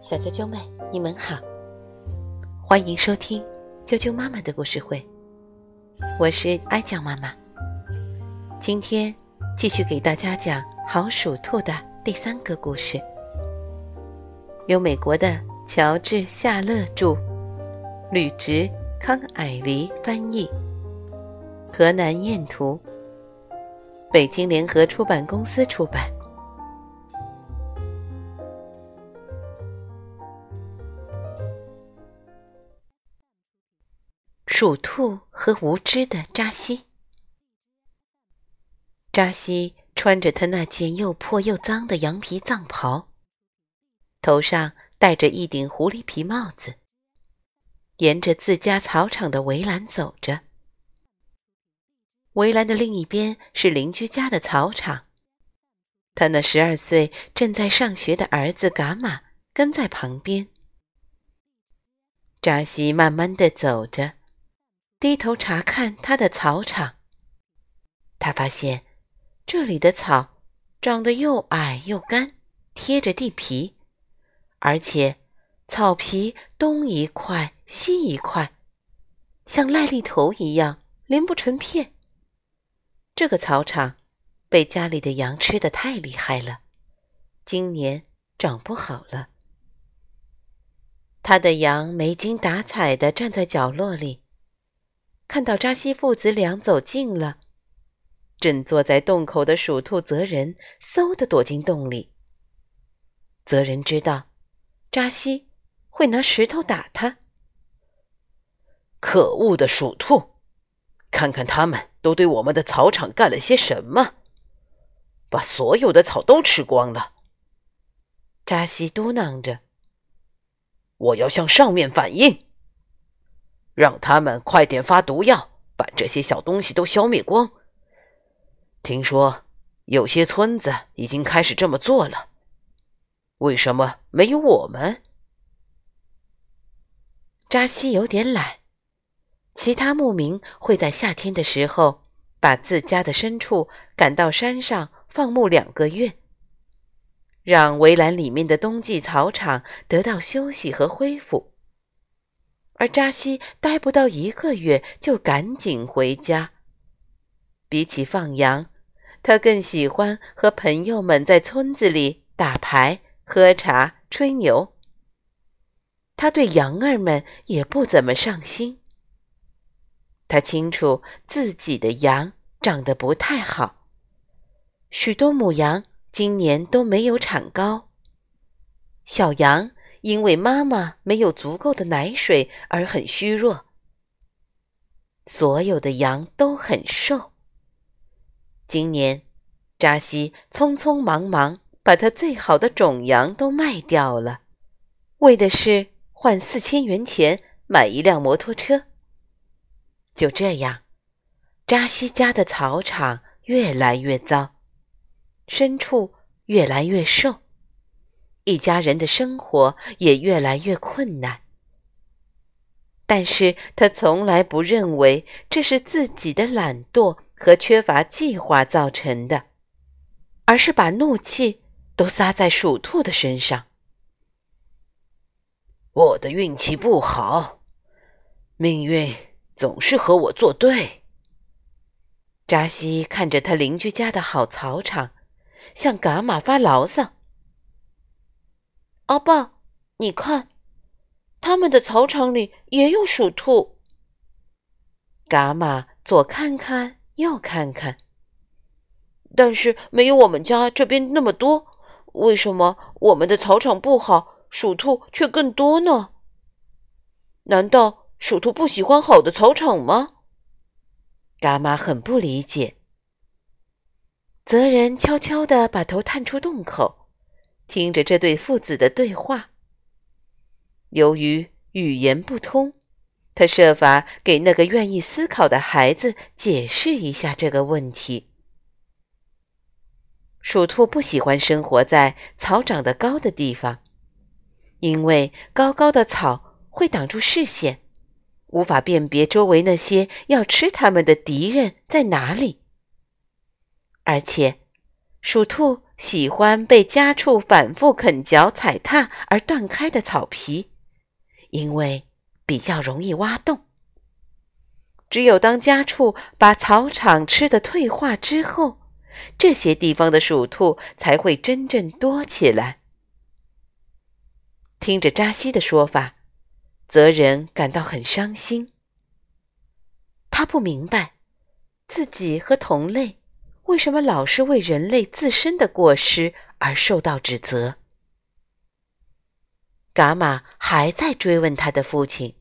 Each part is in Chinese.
小啾啾们，你们好，欢迎收听啾啾妈妈的故事会。我是哀酱妈妈，今天继续给大家讲《好鼠兔》的第三个故事，由美国的乔治·夏勒著，吕植、康蔼黎翻译，河南燕图，北京联合出版公司出版。鼠兔和无知的扎西。扎西穿着他那件又破又脏的羊皮藏袍，头上戴着一顶狐狸皮帽子，沿着自家草场的围栏走着。围栏的另一边是邻居家的草场，他那十二岁正在上学的儿子伽马跟在旁边。扎西慢慢的走着。低头查看他的草场，他发现这里的草长得又矮又干，贴着地皮，而且草皮东一块西一块，像癞痢头一样连不成片。这个草场被家里的羊吃的太厉害了，今年长不好了。他的羊没精打采的站在角落里。看到扎西父子俩走近了，正坐在洞口的鼠兔泽仁嗖的躲进洞里。泽仁知道扎西会拿石头打他。可恶的鼠兔，看看他们都对我们的草场干了些什么，把所有的草都吃光了。扎西嘟囔着：“我要向上面反映。”让他们快点发毒药，把这些小东西都消灭光。听说有些村子已经开始这么做了，为什么没有我们？扎西有点懒，其他牧民会在夏天的时候把自家的牲畜赶到山上放牧两个月，让围栏里面的冬季草场得到休息和恢复。而扎西待不到一个月就赶紧回家。比起放羊，他更喜欢和朋友们在村子里打牌、喝茶、吹牛。他对羊儿们也不怎么上心。他清楚自己的羊长得不太好，许多母羊今年都没有产羔，小羊。因为妈妈没有足够的奶水而很虚弱，所有的羊都很瘦。今年，扎西匆匆忙忙把他最好的种羊都卖掉了，为的是换四千元钱买一辆摩托车。就这样，扎西家的草场越来越糟，牲畜越来越瘦。一家人的生活也越来越困难，但是他从来不认为这是自己的懒惰和缺乏计划造成的，而是把怒气都撒在鼠兔的身上。我的运气不好，命运总是和我作对。扎西看着他邻居家的好草场，向伽马发牢骚。阿爸，你看，他们的草场里也有鼠兔。伽马左看看，右看看，但是没有我们家这边那么多。为什么我们的草场不好，鼠兔却更多呢？难道鼠兔不喜欢好的草场吗？伽马很不理解。泽人悄悄地把头探出洞口。听着这对父子的对话，由于语言不通，他设法给那个愿意思考的孩子解释一下这个问题。鼠兔不喜欢生活在草长得高的地方，因为高高的草会挡住视线，无法辨别周围那些要吃它们的敌人在哪里。而且，鼠兔。喜欢被家畜反复啃嚼、踩踏而断开的草皮，因为比较容易挖洞。只有当家畜把草场吃的退化之后，这些地方的鼠兔才会真正多起来。听着扎西的说法，泽仁感到很伤心。他不明白，自己和同类为什么老是为人类自身的过失而受到指责。伽马还在追问他的父亲：“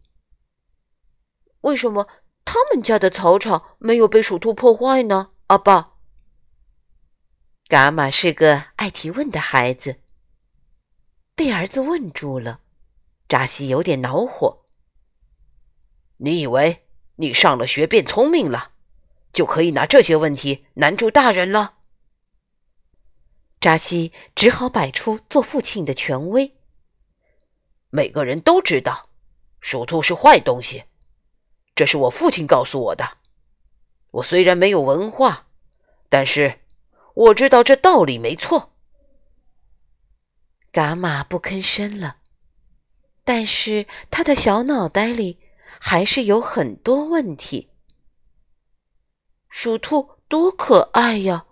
为什么他们家的草场没有被鼠兔破坏呢？”阿爸，伽马是个爱提问的孩子。被儿子问住了，扎西有点恼火。你以为你上了学变聪明了，就可以拿这些问题难住大人了？扎西只好摆出做父亲的权威。每个人都知道，鼠兔是坏东西，这是我父亲告诉我的。我虽然没有文化，但是我知道这道理没错。伽马不吭声了，但是他的小脑袋里还是有很多问题。鼠兔多可爱呀！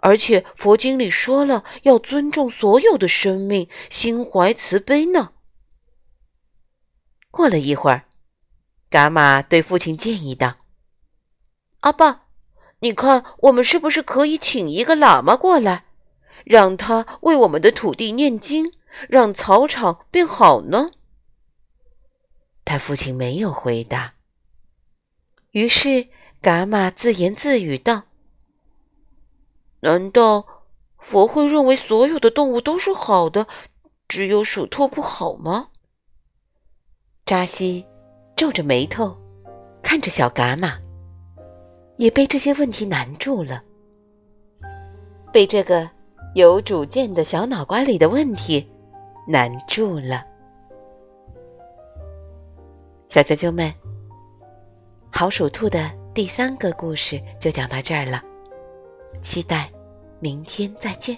而且佛经里说了要尊重所有的生命，心怀慈悲呢。过了一会儿，伽马对父亲建议道：“阿爸，你看，我们是不是可以请一个喇嘛过来？”让他为我们的土地念经，让草场变好呢。他父亲没有回答。于是伽马自言自语道：“难道佛会认为所有的动物都是好的，只有鼠兔不好吗？”扎西皱着眉头看着小伽马，也被这些问题难住了，被这个。有主见的小脑瓜里的问题难住了，小啾啾们，好鼠兔的第三个故事就讲到这儿了，期待明天再见。